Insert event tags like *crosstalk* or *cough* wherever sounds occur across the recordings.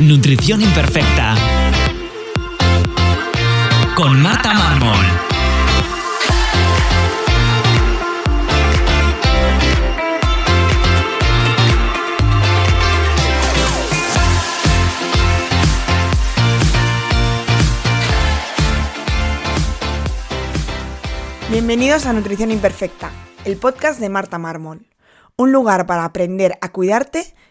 Nutrición Imperfecta. Con Marta Mármol. Bienvenidos a Nutrición Imperfecta, el podcast de Marta Mármol. Un lugar para aprender a cuidarte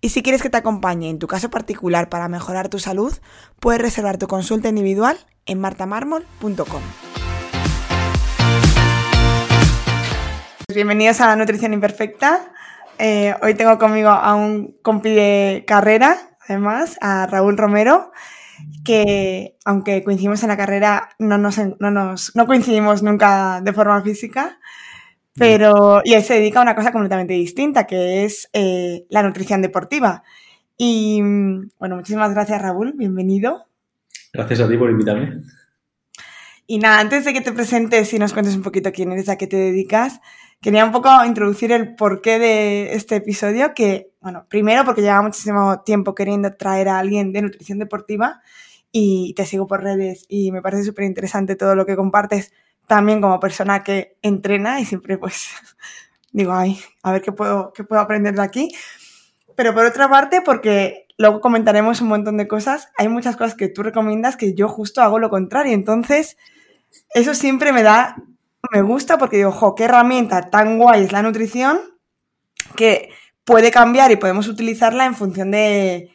Y si quieres que te acompañe en tu caso particular para mejorar tu salud, puedes reservar tu consulta individual en martamarmol.com. Bienvenidos a Nutrición Imperfecta. Eh, hoy tengo conmigo a un compi de carrera, además, a Raúl Romero que aunque coincidimos en la carrera, no nos, no no coincidimos nunca de forma física, pero y él se dedica a una cosa completamente distinta, que es eh, la nutrición deportiva. Y bueno, muchísimas gracias Raúl, bienvenido. Gracias a ti por invitarme. Y nada, antes de que te presentes y nos cuentes un poquito quién eres, a qué te dedicas, quería un poco introducir el porqué de este episodio, que, bueno, primero porque lleva muchísimo tiempo queriendo traer a alguien de nutrición deportiva y te sigo por redes y me parece súper interesante todo lo que compartes también como persona que entrena y siempre pues *laughs* digo, ay, a ver qué puedo, qué puedo aprender de aquí. Pero por otra parte, porque luego comentaremos un montón de cosas, hay muchas cosas que tú recomiendas que yo justo hago lo contrario. Entonces, eso siempre me da me gusta porque digo, jo, qué herramienta tan guay es la nutrición que puede cambiar y podemos utilizarla en función de,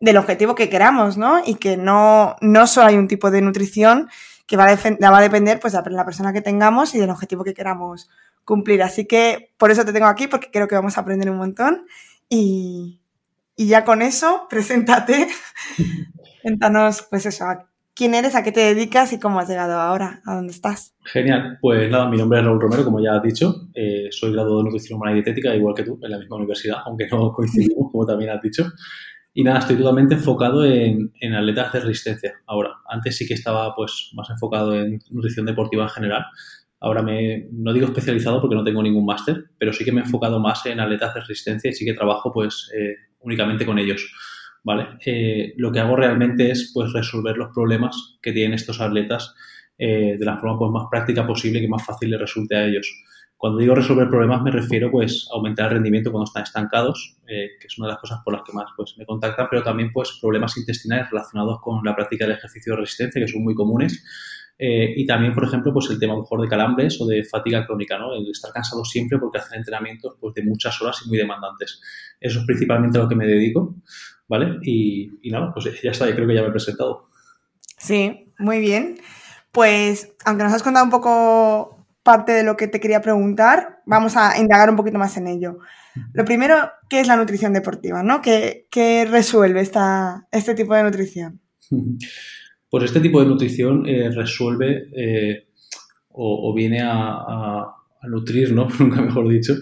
del objetivo que queramos, ¿no? Y que no, no solo hay un tipo de nutrición que va a, va a depender pues, de la persona que tengamos y del objetivo que queramos cumplir. Así que por eso te tengo aquí, porque creo que vamos a aprender un montón. Y, y ya con eso, *laughs* preséntate. Cuéntanos, pues eso, quién eres, a qué te dedicas y cómo has llegado ahora, a dónde estás. Genial. Pues nada, mi nombre es Raúl Romero, como ya has dicho. Eh, soy graduado de Nutrición Humana y Dietética, igual que tú, en la misma universidad, aunque no coincidimos, como también has dicho. Y nada, estoy totalmente enfocado en, en, atletas de resistencia ahora. Antes sí que estaba pues más enfocado en nutrición deportiva en general. Ahora me, no digo especializado porque no tengo ningún máster, pero sí que me he enfocado más en atletas de resistencia y sí que trabajo pues eh, únicamente con ellos. ¿vale? Eh, lo que hago realmente es pues, resolver los problemas que tienen estos atletas eh, de la forma pues, más práctica posible y que más fácil les resulte a ellos. Cuando digo resolver problemas me refiero pues, a aumentar el rendimiento cuando están estancados, eh, que es una de las cosas por las que más pues, me contactan, pero también pues, problemas intestinales relacionados con la práctica del ejercicio de resistencia, que son muy comunes. y también, por ejemplo, pues el tema mejor de calambres o de fatiga crónica, ¿no? El estar cansado siempre porque hacen entrenamientos pues, de muchas horas y muy demandantes. Eso es principalmente a lo que me dedico. ¿vale? Y, nada, pues ya está, yo creo que ya me he presentado. Sí, muy bien. Pues, aunque nos has contado un poco parte de lo que te quería preguntar, vamos a indagar un poquito más en ello. Lo primero, ¿qué es la nutrición deportiva? ¿no? ¿Qué, resuelve esta, este tipo de nutrición? *laughs* Pues este tipo de nutrición eh, resuelve eh, o, viene a a nutrir, ¿no? *laughs* Nunca mejor dicho,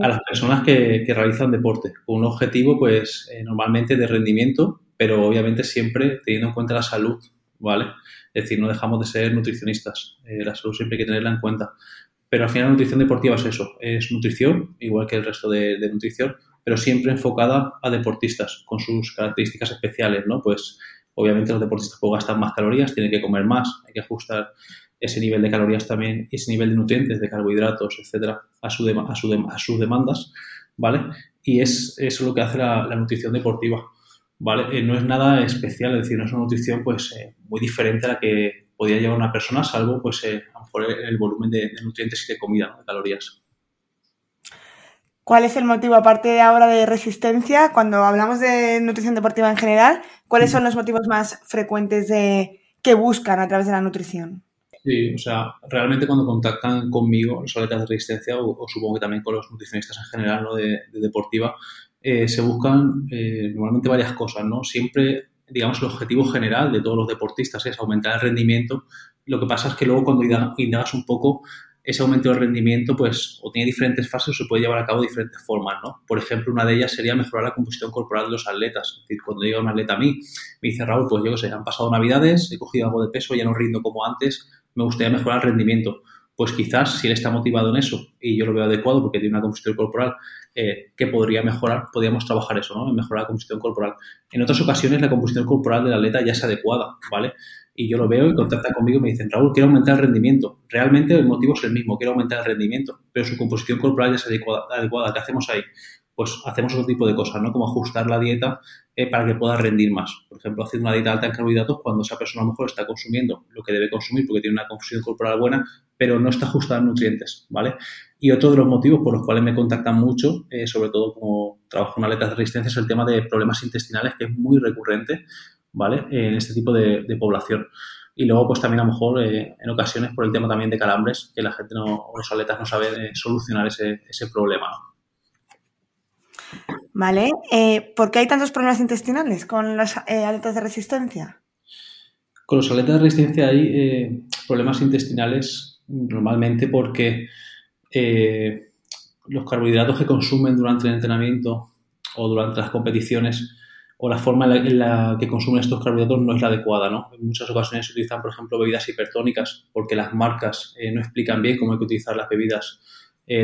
a las personas que, realizan deporte, con un objetivo, pues, eh, normalmente de rendimiento, pero obviamente siempre teniendo en cuenta la salud, ¿vale? Es decir, no dejamos de ser nutricionistas, eh, la salud siempre hay que tenerla en cuenta. Pero al final la nutrición deportiva es eso, es nutrición, igual que el resto de, de nutrición, pero siempre enfocada a deportistas, con sus características especiales, ¿no? Pues obviamente los deportistas pueden gastar más calorías, tienen que comer más, hay que ajustar ese nivel de calorías también, ese nivel de nutrientes, de carbohidratos, etcétera, a, su a, su a sus demandas, ¿vale? Y es eso lo que hace la, nutrición deportiva, ¿vale? Eh, no es nada especial, es decir, no es una nutrición pues eh, muy diferente a la que podría llevar una persona, salvo pues eh, a lo mejor el, volumen de, nutrientes y de comida, de calorías. ¿Cuál es el motivo, aparte de ahora de resistencia, cuando hablamos de nutrición deportiva en general, cuáles son los motivos más frecuentes de, que buscan a través de la nutrición? Sí, o sea, realmente cuando contactan conmigo los atletas de resistencia o, supongo que también con los nutricionistas en general ¿no? de, deportiva, eh, se buscan eh, normalmente varias cosas, ¿no? Siempre, digamos, el objetivo general de todos los deportistas es aumentar el rendimiento. Lo que pasa es que luego cuando indagas un poco, ese aumento de rendimiento, pues, o tiene diferentes fases o se puede llevar a cabo de diferentes formas, ¿no? Por ejemplo, una de ellas sería mejorar la composición corporal de los atletas. Es decir, cuando llega un atleta a mí, me dice Raúl, pues yo qué sé, han pasado navidades, he cogido algo de peso, ya no rindo como antes, me gustaría mejorar el rendimiento. Pues quizás si él está motivado en eso y yo lo veo adecuado porque tiene una composición corporal eh, que podría mejorar, podríamos trabajar eso, ¿no? En mejorar la composición corporal. En otras ocasiones la composición corporal del atleta ya es adecuada, ¿vale? Y yo lo veo y contacta conmigo y me dicen, Raúl, quiero aumentar el rendimiento. Realmente el motivo es el mismo, quiero aumentar el rendimiento, pero su composición corporal ya es adecuada. adecuada. ¿Qué hacemos ahí? pues hacemos otro tipo de cosas, ¿no? Como ajustar la dieta eh, para que pueda rendir más. Por ejemplo, haciendo una dieta alta en carbohidratos cuando esa persona a lo mejor está consumiendo lo que debe consumir porque tiene una composición corporal buena, pero no está ajustada en nutrientes, ¿vale? Y otro de los motivos por los cuales me contactan mucho, eh, sobre todo como trabajo en atletas de resistencia, es el tema de problemas intestinales, que es muy recurrente, ¿vale? En este tipo de, población. Y luego, pues también a lo mejor eh, en ocasiones por el tema también de calambres, que la gente no, los atletas no saben solucionar ese, ese problema, Vale. Eh, ¿Por qué hay tantos problemas intestinales con los eh, atletas de resistencia? Con los atletas de resistencia hay eh, problemas intestinales normalmente porque los carbohidratos que consumen durante el entrenamiento o durante las competiciones o la forma en la, que consumen estos carbohidratos no es la adecuada, ¿no? En muchas ocasiones se utilizan, por ejemplo, bebidas hipertónicas porque las marcas no explican bien cómo hay que utilizar las bebidas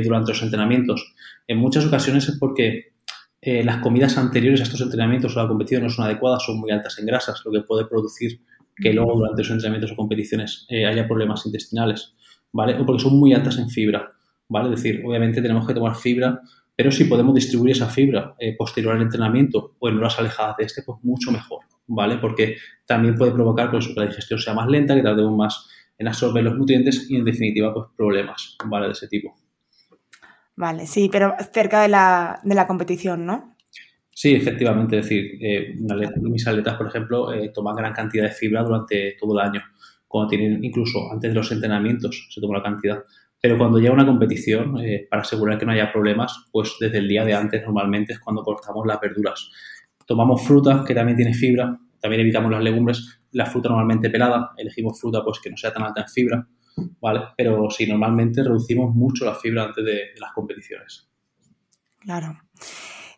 durante los entrenamientos. En muchas ocasiones es porque eh, las comidas anteriores a estos entrenamientos o a la competición no son adecuadas, son muy altas en grasas, lo que puede producir que luego durante esos entrenamientos o competiciones eh, haya problemas intestinales, ¿vale? O porque son muy altas en fibra, ¿vale? Es decir, obviamente tenemos que tomar fibra, pero si podemos distribuir esa fibra eh, posterior al entrenamiento o en horas alejadas de este, pues mucho mejor, ¿vale? Porque también puede provocar pues, que la digestión sea más lenta, que tardemos más en absorber los nutrientes y en definitiva pues problemas, ¿vale? De ese tipo. Vale, sí, pero cerca de la, de la competición, ¿no? Sí, efectivamente. Es decir, eh, mis atletas, por ejemplo, eh, toman gran cantidad de fibra durante todo el año. Cuando tienen, incluso antes de los entrenamientos, se toma la cantidad. Pero cuando llega una competición, eh, para asegurar que no haya problemas, pues desde el día de antes normalmente es cuando cortamos las verduras. Tomamos fruta, que también tiene fibra, también evitamos las legumbres, la fruta normalmente pelada, elegimos fruta pues que no sea tan alta en fibra ¿vale? Pero sí, normalmente reducimos mucho la fibra antes de, las competiciones. Claro.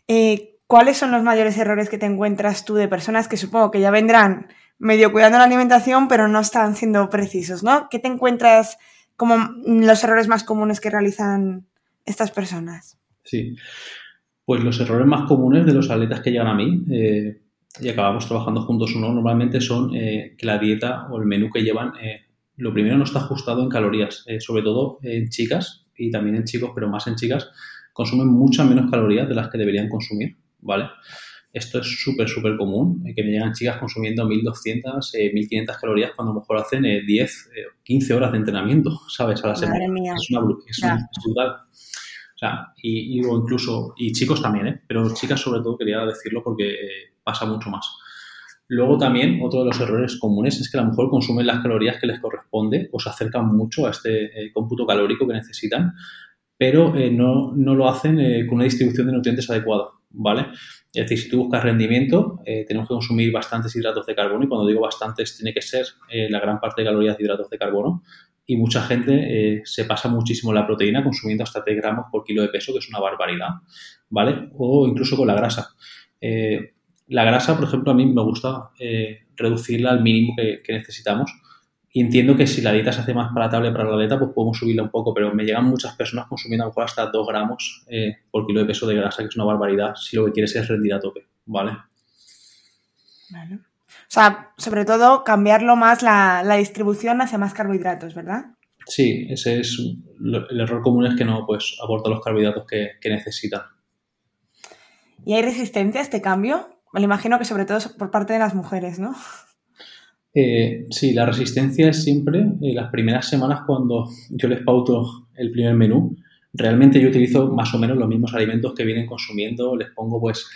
Eh, ¿Cuáles son los mayores errores que te encuentras tú de personas que supongo que ya vendrán medio cuidando la alimentación, pero no están siendo precisos, ¿no? ¿Qué te encuentras como los errores más comunes que realizan estas personas? Sí, pues los errores más comunes de los atletas que llegan a mí, eh, y acabamos trabajando juntos uno, normalmente son eh, que la dieta o el menú que llevan lo primero no está ajustado en calorías, eh, sobre todo en chicas y también en chicos, pero más en chicas, consumen muchas menos calorías de las que deberían consumir, ¿vale? Esto es súper, súper común, eh, que me llegan chicas consumiendo 1200, 1500 eh, calorías cuando a lo mejor hacen 10, 15 horas de entrenamiento, *laughs* ¿sabes? A la semana. Es una es, brutal. O sea, y, o incluso, y chicos también, ¿eh? Pero chicas sobre todo quería decirlo porque pasa mucho más. Luego también otro de los errores comunes es que a lo mejor consumen las calorías que les corresponde o se acercan mucho a este eh, cómputo calórico que necesitan, pero eh, no, lo hacen eh, con una distribución de nutrientes adecuada, ¿vale? Es decir, si tú buscas rendimiento, tenemos que consumir bastantes hidratos de carbono y cuando digo bastantes tiene que ser la gran parte de calorías de hidratos de carbono y mucha gente se pasa muchísimo la proteína consumiendo hasta 3 gramos por kilo de peso, que es una barbaridad, ¿vale? O incluso con la grasa. La grasa, por ejemplo, a mí me gusta eh, reducirla al mínimo que, necesitamos. Y entiendo que si la dieta se hace más palatable para la dieta, pues podemos subirla un poco, pero me llegan muchas personas consumiendo a lo mejor hasta 2 gramos eh, por kilo de peso de grasa, que es una barbaridad, si lo que quieres es rendir a tope, ¿vale? Vale. O sea, sobre todo cambiarlo más la, distribución hacia más carbohidratos, ¿verdad? Sí, ese es el error común es que no pues aporta los carbohidratos que, que necesitan. ¿Y hay resistencia a este cambio? me lo imagino que sobre todo por parte de las mujeres, ¿no? Eh, sí, la resistencia es siempre eh, las primeras semanas cuando yo les pauto el primer menú. Realmente yo utilizo más o menos los mismos alimentos que vienen consumiendo, les pongo pues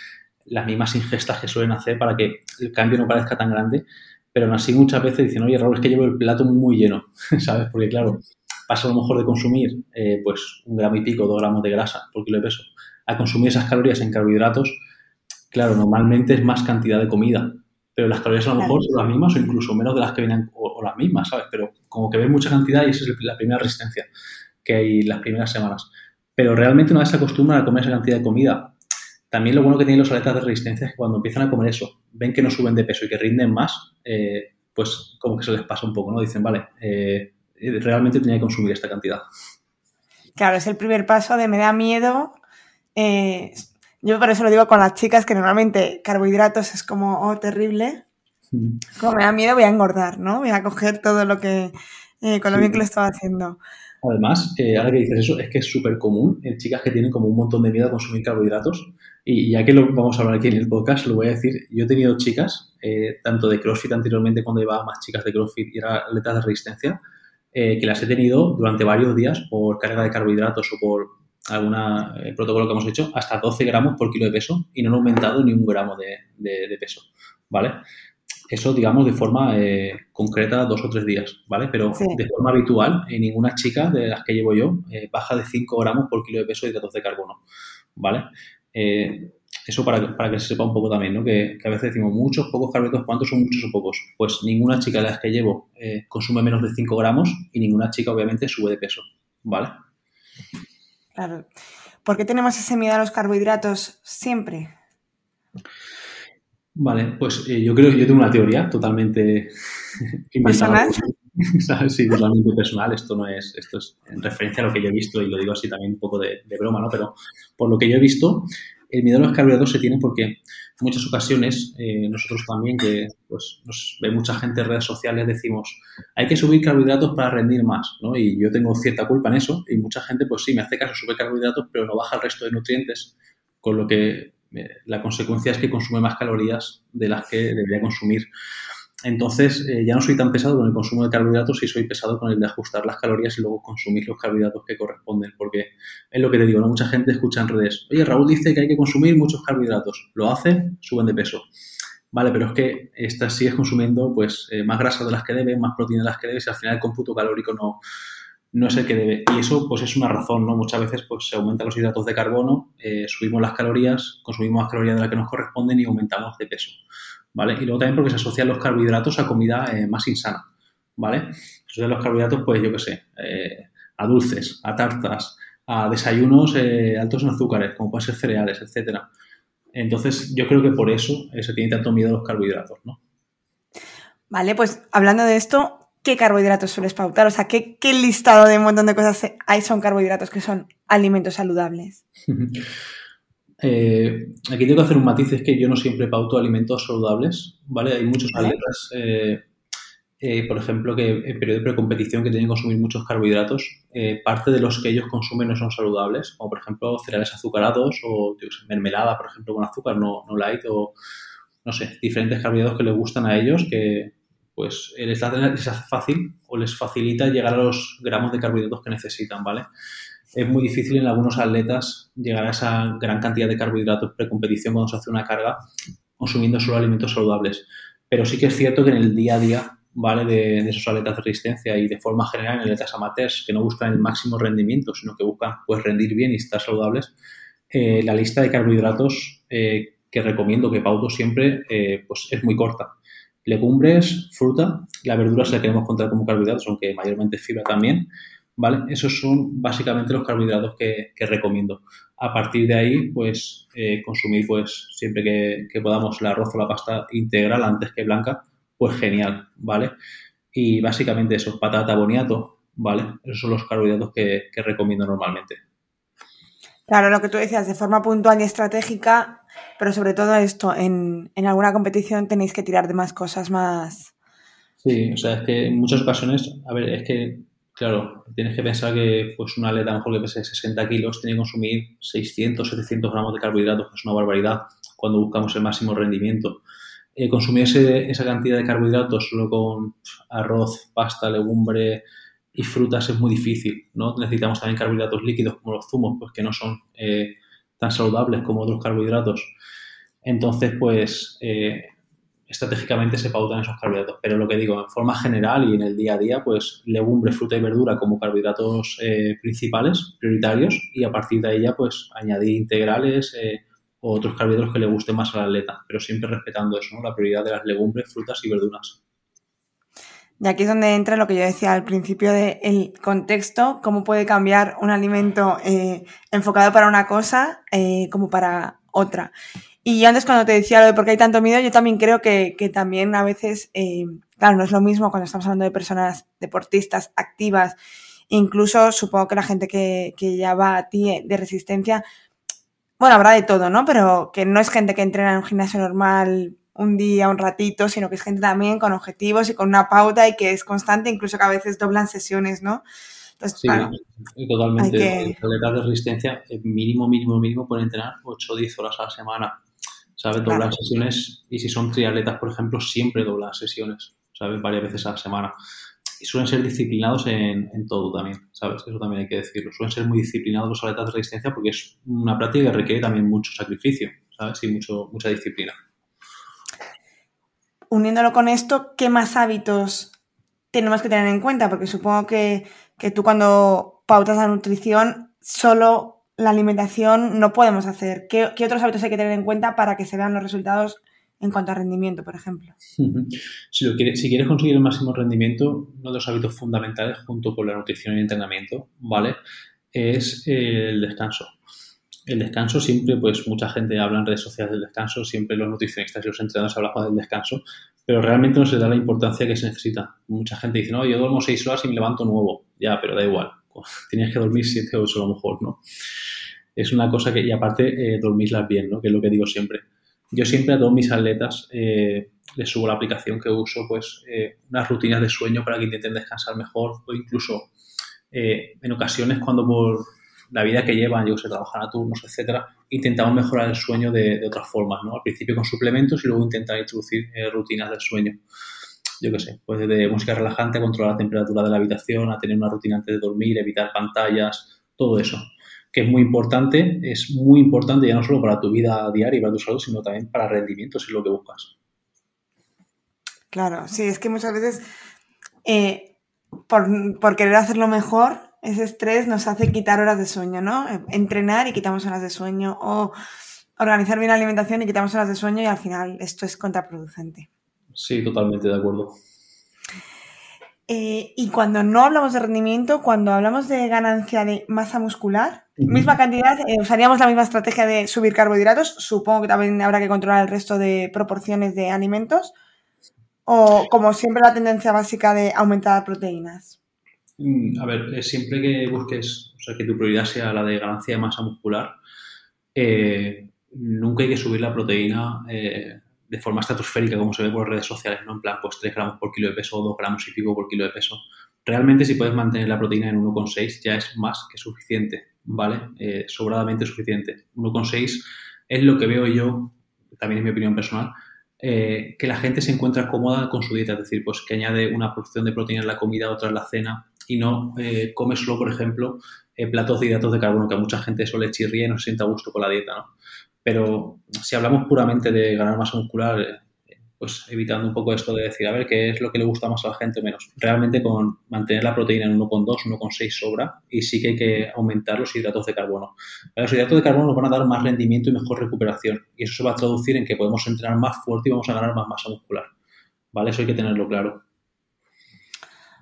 las mismas ingestas que suelen hacer para que el cambio no parezca tan grande, pero aún así muchas veces dicen, oye Raúl, es que llevo el plato muy lleno, *laughs* ¿sabes? Porque claro, pasa a lo mejor de consumir eh, pues un gramo y pico, dos gramos de grasa por kilo de peso, a consumir esas calorías en carbohidratos, claro, normalmente es más cantidad de comida, pero las calorías a lo mejor son las mismas o incluso menos de las que vienen, o, las mismas, ¿sabes? Pero como que ves mucha cantidad y esa es la primera resistencia que hay las primeras semanas. Pero realmente una vez se acostumbran a comer esa cantidad de comida, también lo bueno que tienen los atletas de resistencia es que cuando empiezan a comer eso, ven que no suben de peso y que rinden más, eh, pues como que se les pasa un poco, ¿no? Dicen, vale, eh, realmente tenía que consumir esta cantidad. Claro, es el primer paso de me da miedo. Eh, yo por eso lo digo con las chicas, que normalmente carbohidratos es como, oh, terrible. Mm. Como me da miedo, voy a engordar, ¿no? Voy a coger todo lo que, eh, con lo bien que lo estaba haciendo. Además, eh, ahora que dices eso, es que es súper común en chicas que tienen como un montón de miedo a consumir carbohidratos. Y ya que lo vamos a hablar aquí en el podcast, lo voy a decir. Yo he tenido chicas, eh, tanto de CrossFit anteriormente, cuando llevaba más chicas de CrossFit y era atletas de resistencia, que las he tenido durante varios días por carga de carbohidratos o por algún eh, protocolo que hemos hecho, hasta 12 gramos por kilo de peso y no han aumentado ni un gramo de, peso, ¿vale? Eso, digamos, de forma eh, concreta, dos o tres días, ¿vale? Pero de forma habitual, en ninguna chica de las que llevo yo eh, baja de 5 gramos por kilo de peso de hidratos de carbono, ¿vale? eso para, para, que se sepa un poco también, ¿no? Que, a veces decimos muchos, pocos carbohidratos, ¿cuántos son muchos o pocos? Pues ninguna chica de las que llevo consume menos de 5 gramos y ninguna chica, obviamente, sube de peso, ¿vale? Claro. ¿Por qué tenemos ese miedo a los carbohidratos siempre? Vale, pues eh, yo creo que yo tengo una teoría totalmente *laughs* ¿Personal? *laughs* sí, totalmente personal. Esto no es, esto es en referencia a lo que yo he visto y lo digo así también un poco de, de broma, ¿no? Pero por lo que yo he visto, el miedo a los carbohidratos se tiene porque en muchas ocasiones eh, nosotros también, que pues, nos ve mucha gente en redes sociales, decimos, hay que subir carbohidratos para rendir más, ¿no? Y yo tengo cierta culpa en eso y mucha gente, pues sí, me hace caso, sube carbohidratos, pero no baja el resto de nutrientes, con lo que eh, la consecuencia es que consume más calorías de las que debería consumir. Entonces, eh, ya no soy tan pesado con el consumo de carbohidratos y soy pesado con el de ajustar las calorías y luego consumir los carbohidratos que corresponden. Porque es lo que te digo, ¿no? mucha gente escucha en redes, oye, Raúl dice que hay que consumir muchos carbohidratos. Lo hace, suben de peso. Vale, pero es que estás, sigues consumiendo pues eh, más grasa de las que debes, más proteína de las que debes y al final el cómputo calórico no, no es el que debe. Y eso pues es una razón, ¿no? Muchas veces pues se aumentan los hidratos de carbono, eh, subimos las calorías, consumimos más calorías de las que nos corresponden y aumentamos de peso. ¿Vale? Y luego también porque se asocian los carbohidratos a comida eh, más insana, ¿vale? Se asocian los carbohidratos, pues yo qué sé, eh, a dulces, a tartas, a desayunos eh, altos en azúcares, como pueden ser cereales, etcétera. Entonces, yo creo que por eso se tiene tanto miedo a los carbohidratos, ¿no? Vale, pues hablando de esto, ¿qué carbohidratos sueles pautar? O sea, ¿qué, qué listado de un montón de cosas hay son carbohidratos que son alimentos saludables? *laughs* Eh, aquí tengo que hacer un matiz, es que yo no siempre pauto alimentos saludables, ¿vale? Hay muchos atletas, eh, eh, por ejemplo, que en periodo de precompetición que tienen que consumir muchos carbohidratos, parte de los que ellos consumen no son saludables, como por ejemplo cereales azucarados o mermelada, por ejemplo, con azúcar, no, no light, o no sé, diferentes carbohidratos que les gustan a ellos que pues les, les hace fácil o les facilita llegar a los gramos de carbohidratos que necesitan, ¿vale? Es muy difícil en algunos atletas llegar a esa gran cantidad de carbohidratos precompetición cuando se hace una carga consumiendo solo alimentos saludables. Pero sí que es cierto que en el día a día, ¿vale? De, esos atletas de resistencia y de forma general en atletas amateurs que no buscan el máximo rendimiento, sino que buscan pues rendir bien y estar saludables, eh, la lista de carbohidratos eh, que recomiendo, que pauto siempre, eh, pues es muy corta. Legumbres, fruta, la verdura se la queremos contar como carbohidratos, aunque mayormente fibra también, ¿vale? Esos son básicamente los carbohidratos que, recomiendo. A partir de ahí, pues eh, consumir pues siempre que, podamos el arroz o la pasta integral antes que blanca, pues genial, ¿vale? Y básicamente eso, patata, boniato, ¿vale? Esos son los carbohidratos que, recomiendo normalmente. Claro, lo que tú decías, de forma puntual y estratégica, pero sobre todo esto, en, en alguna competición tenéis que tirar de más cosas más... Sí, o sea, es que en muchas ocasiones, a ver, es que Claro, tienes que pensar que pues una atleta mejor que pese 60 kilos tiene que consumir 600, 700 gramos de carbohidratos, que es una barbaridad. cuando buscamos el máximo rendimiento. Eh, consumir esa cantidad de carbohidratos solo con arroz, pasta, legumbre y frutas es muy difícil, ¿no? Necesitamos también carbohidratos líquidos como los zumos, pues que no son eh, tan saludables como otros carbohidratos. Entonces, pues eh, estratégicamente se pautan esos carbohidratos. Pero lo que digo, en forma general y en el día a día, pues legumbre, fruta y verdura como carbohidratos principales, prioritarios, y a partir de ya, pues añadir integrales, o otros carbohidratos que le gusten más al atleta, pero siempre respetando eso, ¿no? la prioridad de las legumbres, frutas y verduras. Y aquí es donde entra lo que yo decía al principio del contexto, cómo puede cambiar un alimento eh, enfocado para una cosa eh, como para otra. Y antes cuando te decía lo de por qué hay tanto miedo, yo también creo que, también a veces, eh, claro, no es lo mismo cuando estamos hablando de personas deportistas activas, incluso supongo que la gente que, que ya va a ti de resistencia, bueno, habrá de todo, ¿no? Pero que no es gente que entrena en un gimnasio normal un día, un ratito, sino que es gente también con objetivos y con una pauta y que es constante, incluso que a veces doblan sesiones, ¿no? Entonces, sí, totalmente. Que... de resistencia, eh, mínimo, mínimo, mínimo, pueden entrenar 8 o 10 horas a la semana. ¿Sabes? Doblan sesiones y si son triatletas, por ejemplo, siempre doblan sesiones, ¿sabes? Varias veces a la semana y suelen ser disciplinados en, todo también, ¿sabes? Eso también hay que decirlo. Suelen ser muy disciplinados los atletas de resistencia porque es una práctica que requiere también mucho sacrificio, ¿sabes? Y mucho, mucha disciplina. Uniéndolo con esto, ¿qué más hábitos tenemos que tener en cuenta? Porque supongo que, tú cuando pautas la nutrición, solo la alimentación no podemos hacer. ¿Qué, ¿Qué, otros hábitos hay que tener en cuenta para que se vean los resultados en cuanto a rendimiento, por ejemplo. Si, si quieres conseguir el máximo rendimiento, uno de los hábitos fundamentales junto con la nutrición y el entrenamiento, ¿vale? Es el descanso. El descanso siempre, pues mucha gente habla en redes sociales del descanso, siempre los nutricionistas y los entrenadores hablan del descanso, pero realmente no se da la importancia que se necesita. Mucha gente dice, no, yo duermo seis horas y me levanto nuevo. Ya, pero da igual. *laughs* Tienes que dormir siete o ocho a lo mejor, ¿no? Es una cosa que, y aparte, eh, dormirlas bien, ¿no? Que es lo que digo siempre yo siempre a todos mis atletas eh, les subo la aplicación que uso, pues eh, unas rutinas de sueño para que intenten descansar mejor o incluso eh, en ocasiones cuando por la vida que llevan, yo sé, trabajan a turnos, etcétera, intentamos mejorar el sueño de, otras formas, ¿no? Al principio con suplementos y luego intentar introducir rutinas del sueño. Yo qué sé, pues desde música relajante controlar la temperatura de la habitación, a tener una rutina antes de dormir, evitar pantallas, todo eso que es muy importante, es muy importante ya no solo para tu vida diaria y para tu salud, sino también para rendimiento, si es lo que buscas. Claro, sí, es que muchas veces eh, por, querer hacerlo mejor, ese estrés nos hace quitar horas de sueño, ¿no? Entrenar y quitamos horas de sueño, o organizar bien la alimentación y quitamos horas de sueño y al final esto es contraproducente. Sí, totalmente de acuerdo. Eh, y cuando no hablamos de rendimiento, cuando hablamos de ganancia de masa muscular, misma cantidad, eh, usaríamos la misma estrategia de subir carbohidratos. Supongo que también habrá que controlar el resto de proporciones de alimentos. O como siempre la tendencia básica de aumentar proteínas. Mm, a ver, siempre que busques, o sea, que tu prioridad sea la de ganancia de masa muscular, eh, nunca hay que subir la proteína de forma estratosférica, como se ve por redes sociales, ¿no? En plan, pues 3 gramos por kilo de peso o 2 gramos y pico por kilo de peso. Realmente, si puedes mantener la proteína en 1,6, ya es más que suficiente, ¿vale? Eh, sobradamente suficiente. 1,6 es lo que veo yo, también es mi opinión personal, eh, que la gente se encuentra cómoda con su dieta, es decir, pues que añade una porción de proteína en la comida, otra en la cena y no eh, come solo, por ejemplo, platos de hidratos de carbono, que a mucha gente eso le chirría y no se sienta a gusto con la dieta, ¿no? Pero si hablamos puramente de ganar masa muscular, eh, pues evitando un poco esto de decir, a ver, qué es lo que le gusta más a la gente o menos. Realmente con mantener la proteína en 1,2, 1,6 sobra y sí que hay que aumentar los hidratos de carbono. Los hidratos de carbono nos van a dar más rendimiento y mejor recuperación y eso se va a traducir en que podemos entrenar más fuerte y vamos a ganar más masa muscular. ¿Vale? Eso hay que tenerlo claro.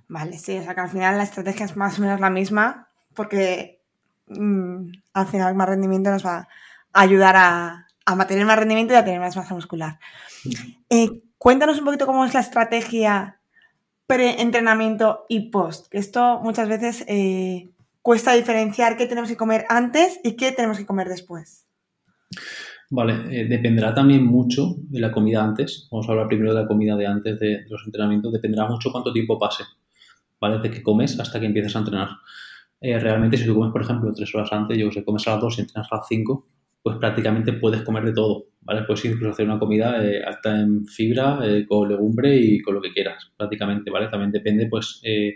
Vale, sí, o sea que al final la estrategia es más o menos la misma porque mm, al final más rendimiento nos va ayudar a, mantener más rendimiento y a tener más masa muscular. Eh, cuéntanos un poquito cómo es la estrategia pre-entrenamiento y post, que esto muchas veces eh, cuesta diferenciar qué tenemos que comer antes y qué tenemos que comer después. Vale, eh, dependerá también mucho de la comida antes. Vamos a hablar primero de la comida de antes de, los entrenamientos. Dependerá mucho cuánto tiempo pase, ¿vale? De que comes hasta que empiezas a entrenar. realmente, si tú comes, por ejemplo, tres horas antes, yo sé, comes a las dos y entrenas a las cinco, pues prácticamente puedes comer de todo, ¿vale? Puedes incluso hacer una comida eh, alta en fibra, eh, con legumbre y con lo que quieras, prácticamente, ¿vale? También depende, pues, eh,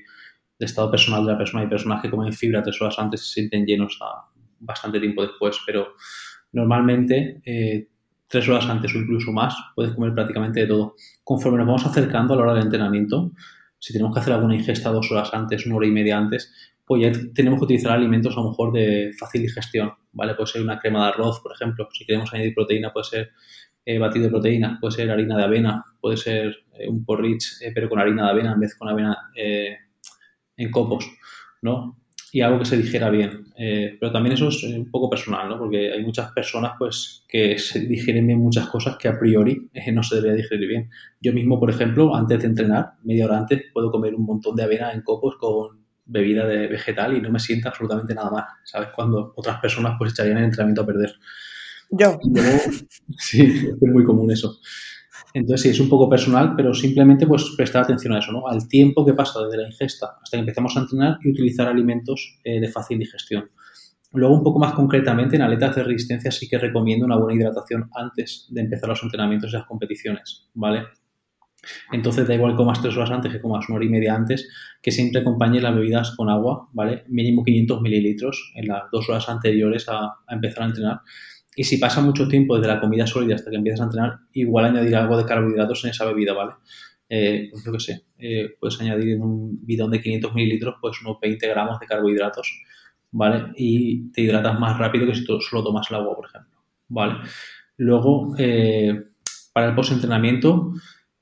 del estado personal de la persona. Hay personas que comen fibra tres horas antes y se sienten llenos a bastante tiempo después, pero normalmente tres horas antes o incluso más puedes comer prácticamente de todo. Conforme nos vamos acercando a la hora del entrenamiento, si tenemos que hacer alguna ingesta dos horas antes, una hora y media antes, pues ya tenemos que utilizar alimentos a lo mejor de fácil digestión, ¿vale? Puede ser una crema de arroz, por ejemplo. Si queremos añadir proteína, puede ser eh, batido de proteína, puede ser harina de avena, puede ser eh, un porridge, eh, pero con harina de avena en vez con avena en copos, ¿no? Y algo que se digiera bien. pero también eso es un poco personal, ¿no? Porque hay muchas personas, pues, que se digieren bien muchas cosas que a priori no se debería digerir bien. Yo mismo, por ejemplo, antes de entrenar, media hora antes, puedo comer un montón de avena en copos con bebida de vegetal y no me sienta absolutamente nada mal, ¿sabes? Cuando otras personas pues echarían el entrenamiento a perder. Yo. *laughs* sí, es muy común eso. Entonces sí, es un poco personal, pero simplemente pues prestar atención a eso, ¿no? Al tiempo que pasa desde la ingesta hasta que empezamos a entrenar y utilizar alimentos eh, de fácil digestión. Luego, un poco más concretamente, en atletas de resistencia sí que recomiendo una buena hidratación antes de empezar los entrenamientos y las competiciones, ¿vale? Entonces da igual comas tres horas antes que comas una hora y media antes, que siempre acompañe las bebidas con agua, ¿vale? Mínimo 500 mililitros en las dos horas anteriores a, empezar a entrenar. Y si pasa mucho tiempo desde la comida sólida hasta que empiezas a entrenar, igual añadir algo de carbohidratos en esa bebida, ¿vale? Eh, pues yo qué sé, eh, puedes añadir en un bidón de 500 mililitros pues unos 20 gramos de carbohidratos, ¿vale? Y te hidratas más rápido que si tú solo tomas el agua, por ejemplo, ¿vale? Luego, eh, para el post-entrenamiento,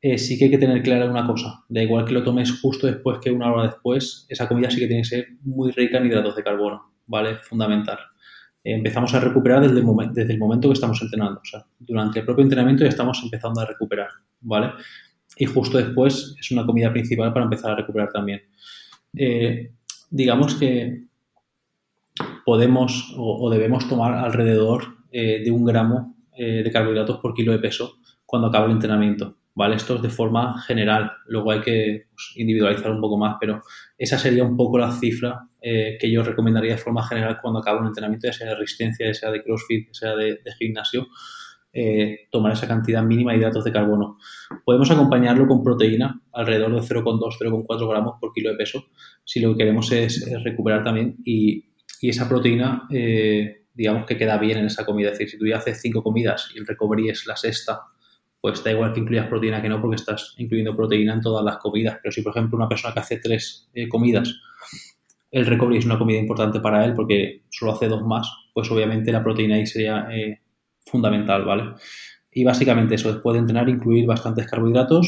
eh, sí que hay que tener clara una cosa. Da igual que lo tomes justo después que una hora después, esa comida sí que tiene que ser muy rica en hidratos de carbono, ¿vale? Fundamental. Eh, empezamos a recuperar desde el, desde el momento que estamos entrenando. Durante el propio entrenamiento ya estamos empezando a recuperar, ¿vale? Y justo después es una comida principal para empezar a recuperar también. Eh, digamos que podemos o, debemos tomar alrededor de un gramo de carbohidratos por kilo de peso cuando acaba el entrenamiento. ¿Vale? Esto es de forma general, luego hay que pues, individualizar un poco más, pero esa sería un poco la cifra eh, que yo recomendaría de forma general cuando acabo un entrenamiento, ya sea de resistencia, ya sea de crossfit, ya sea de, gimnasio, eh, tomar esa cantidad mínima de hidratos de carbono. Podemos acompañarlo con proteína, alrededor de 0,2, 0,4 gramos por kilo de peso, si lo que queremos es, recuperar también y, esa proteína... Eh, digamos que queda bien en esa comida. Es decir, si tú ya haces cinco comidas y el recovery es la sexta pues da igual que incluyas proteína que no, porque estás incluyendo proteína en todas las comidas. Pero si, por ejemplo, una persona que hace tres eh, comidas, el recovery es una comida importante para él porque solo hace dos más, pues obviamente la proteína ahí sería eh, fundamental, ¿vale? Y básicamente eso, después de entrenar, incluir bastantes carbohidratos.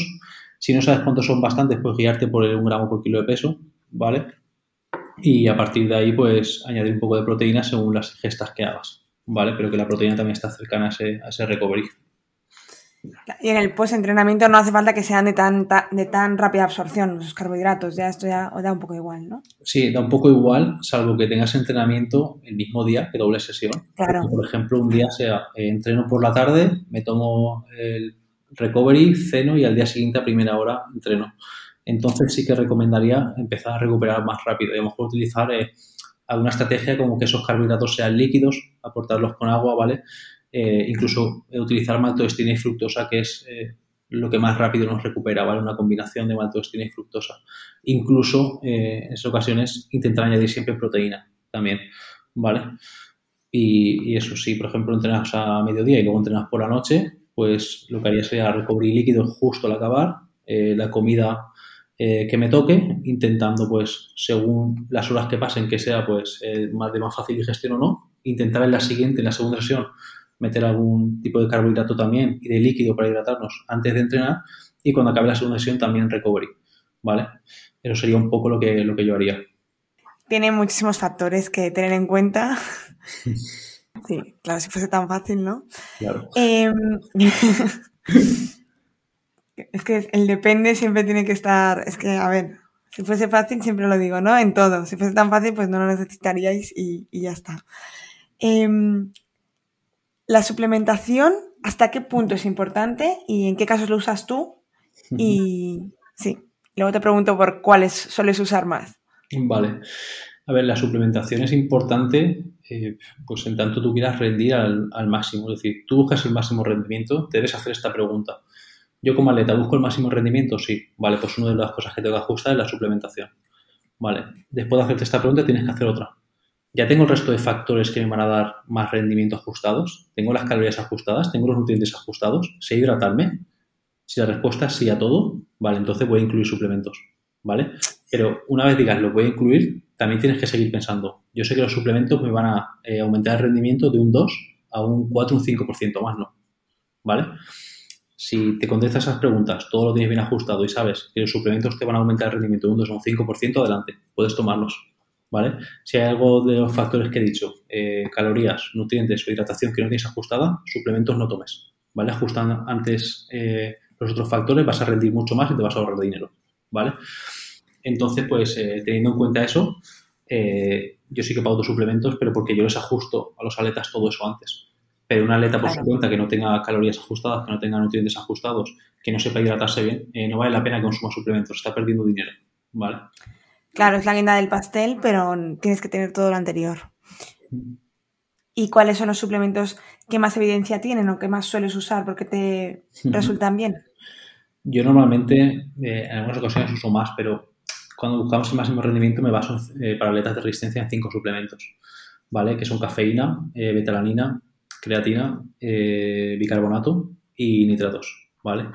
Si no sabes cuántos son bastantes, pues guiarte por el 1 gramo por kilo de peso, ¿vale? Y a partir de ahí, pues añadir un poco de proteína según las gestas que hagas, ¿vale? Pero que la proteína también está cercana a ese recovery. Y en el post-entrenamiento no hace falta que sean de tan, de tan rápida absorción los carbohidratos, ya esto ya da un poco igual, ¿no? Sí, da un poco igual, salvo que tengas entrenamiento el mismo día que doble sesión. Claro. por ejemplo, un día sea eh, entreno por la tarde, me tomo el recovery, ceno y al día siguiente a primera hora entreno. Entonces sí que recomendaría empezar a recuperar más rápido y a lo mejor utilizar eh, alguna estrategia como que esos carbohidratos sean líquidos, aportarlos con agua, ¿vale? Eh, incluso utilizar maltodextrina y fructosa, que es eh, lo que más rápido nos recupera, ¿vale? Una combinación de maltodextrina y fructosa. Incluso eh, en esas ocasiones intentar añadir siempre proteína también, ¿vale? Y, eso sí, por ejemplo, entrenas a mediodía y luego entrenas por la noche, pues lo que haría sería recubrir líquidos justo al acabar, la comida que me toque, intentando pues según las horas que pasen que sea pues más de más fácil digestión o no, intentar en la siguiente, en la segunda sesión, meter algún tipo de carbohidrato también y de líquido para hidratarnos antes de entrenar y cuando acabe la segunda sesión también recovery, ¿vale? Eso sería un poco lo que, lo que yo haría. Tiene muchísimos factores que tener en cuenta. *laughs* Sí, claro, si fuese tan fácil, ¿no? Claro. Em, *laughs* es que el depende siempre tiene que estar, es que, a ver, si fuese fácil siempre lo digo, ¿no? En todo. Si fuese tan fácil, pues no lo necesitaríais y, y ya está. Eh, la suplementación, ¿hasta qué punto es importante y en qué casos lo usas tú? Y sí, luego te pregunto por cuáles sueles usar más. Vale. A ver, la suplementación es importante eh, pues en tanto tú quieras rendir al, al, máximo. Es decir, tú buscas el máximo rendimiento, debes hacer esta pregunta. Yo como atleta busco el máximo rendimiento, sí. Vale, pues una de las cosas que tengo que ajustar es la suplementación. Vale, después de hacerte esta pregunta tienes que hacer otra. Ya tengo el resto de factores que me van a dar más rendimiento ajustados. Tengo las calorías ajustadas, tengo los nutrientes ajustados. ¿Sé hidratarme? Si la respuesta es sí a todo, vale, entonces voy a incluir suplementos. ¿Vale? Pero una vez digas lo voy a incluir, también tienes que seguir pensando. Yo sé que los suplementos me van a eh, aumentar el rendimiento de un 2 a un 4, un 5% más, ¿no? ¿Vale? Si te contestas esas preguntas, todo lo tienes bien ajustado y sabes que los suplementos te van a aumentar el rendimiento de un 2 a un 5%, adelante, puedes tomarlos. ¿Vale? Si hay algo de los factores que he dicho, eh, calorías, nutrientes o hidratación que no tienes ajustada, suplementos no tomes. ¿Vale? Ajustando antes eh, los otros factores, vas a rendir mucho más y te vas a ahorrar dinero. ¿Vale? Entonces, pues eh, teniendo en cuenta eso, yo sí que pago dos suplementos, pero porque yo les ajusto a los atletas todo eso antes. Pero una atleta por su cuenta que no tenga calorías ajustadas, que no tenga nutrientes ajustados, que no sepa hidratarse bien, no vale la pena que consuma suplementos, está perdiendo dinero, ¿vale? Claro, es la guinda del pastel, pero tienes que tener todo lo anterior. ¿Y cuáles son los suplementos que más evidencia tienen o que más sueles usar porque te resultan bien? Yo normalmente, eh, en algunas ocasiones uso más, pero cuando buscamos el máximo rendimiento me baso eh, para atletas de resistencia en cinco suplementos, ¿vale? Que son cafeína, betalanina, creatina, eh, bicarbonato y nitratos, ¿vale?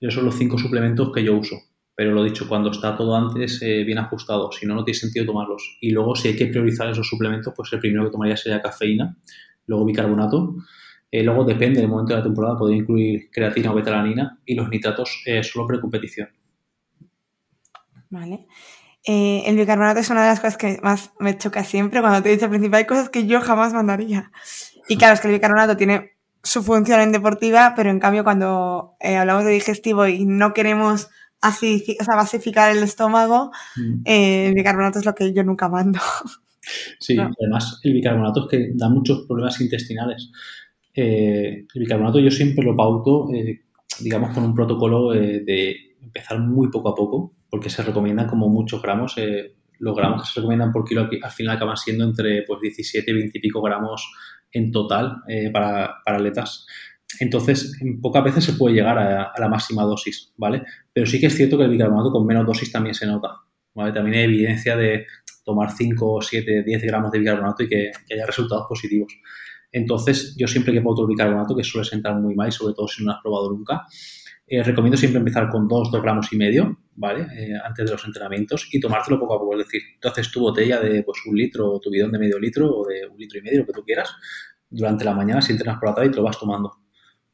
Esos son los cinco suplementos que yo uso. Pero lo dicho, cuando está todo antes eh, bien ajustado, si no, no tiene sentido tomarlos. Y luego, si hay que priorizar esos suplementos, pues el primero que tomaría sería cafeína, luego bicarbonato. Eh, luego, depende del momento de la temporada, podría incluir creatina o betalanina y los nitratos solo precompetición. Vale. el bicarbonato es una de las cosas que más me choca siempre cuando te dice al principio hay cosas que yo jamás mandaría. Y claro, es que el bicarbonato tiene su función en deportiva, pero en cambio cuando eh, hablamos de digestivo y no queremos o sea, basificar el estómago, mm. eh, el bicarbonato es lo que yo nunca mando. Sí, además el bicarbonato es que da muchos problemas intestinales. Eh, el bicarbonato yo siempre lo pauto, digamos, con un protocolo de empezar muy poco a poco, porque se recomienda como muchos gramos. los gramos que se recomiendan por kilo al final acaban siendo entre pues, 17 y 20 y pico gramos en total eh, para, para, atletas. Entonces, pocas veces se puede llegar a, la máxima dosis, ¿vale? Pero sí que es cierto que el bicarbonato con menos dosis también se nota, ¿vale? También hay evidencia de tomar 5, 7, 10 gramos de bicarbonato y que, haya resultados positivos. Entonces, yo siempre que pongo el bicarbonato, que suele sentar muy mal, sobre todo si no lo has probado nunca, eh, recomiendo siempre empezar con 2, 2 gramos y medio, ¿vale? Eh, antes de los entrenamientos y tomártelo poco a poco. Es decir, tú haces tu botella de pues, un litro o tu bidón de medio litro o de un litro y medio, lo que tú quieras, durante la mañana si entrenas por la tarde y te lo vas tomando,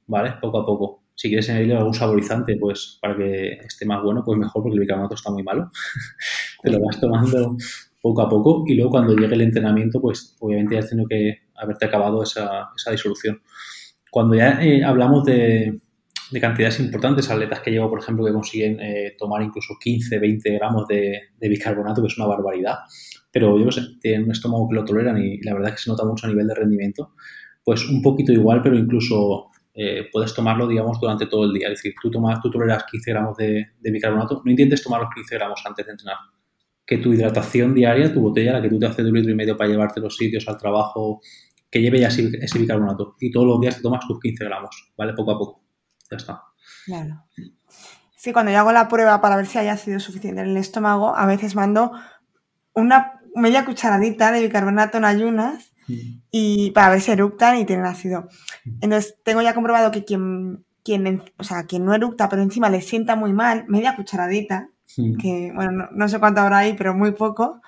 ¿vale? Poco a poco. Si quieres añadirle algún saborizante, pues para que esté más bueno, pues mejor porque el bicarbonato está muy malo. *laughs* te lo vas tomando poco a poco y luego cuando llegue el entrenamiento, pues obviamente ya has tenido que haberte acabado esa, esa disolución. Cuando ya eh, hablamos de, de cantidades importantes, atletas que llevo, por ejemplo, que consiguen eh, tomar incluso 15, 20 gramos de, bicarbonato, que es una barbaridad, pero yo sé, tienen un estómago que lo toleran y la verdad es que se nota mucho a nivel de rendimiento, pues un poquito igual, pero incluso eh, puedes tomarlo, digamos, durante todo el día. Es decir, tú, tomas, tú toleras 15 gramos de, bicarbonato, no intentes tomar los 15 gramos antes de entrenar. Que tu hidratación diaria, tu botella, la que tú te haces de un litro y medio para llevarte los sitios al trabajo, que lleve ya ese, ese bicarbonato. Y todos los días te tomas tus 15 gramos, ¿vale? Poco a poco. Ya está. Claro. Sí, cuando yo hago la prueba para ver si haya sido suficiente en el estómago, a veces mando una media cucharadita de bicarbonato en ayunas y para ver si eructan y tienen ácido. Entonces, tengo ya comprobado que quien, quien, o sea, quien no eructa, pero encima le sienta muy mal, media cucharadita, mm. que bueno, no, sé cuánto habrá ahí, pero muy poco,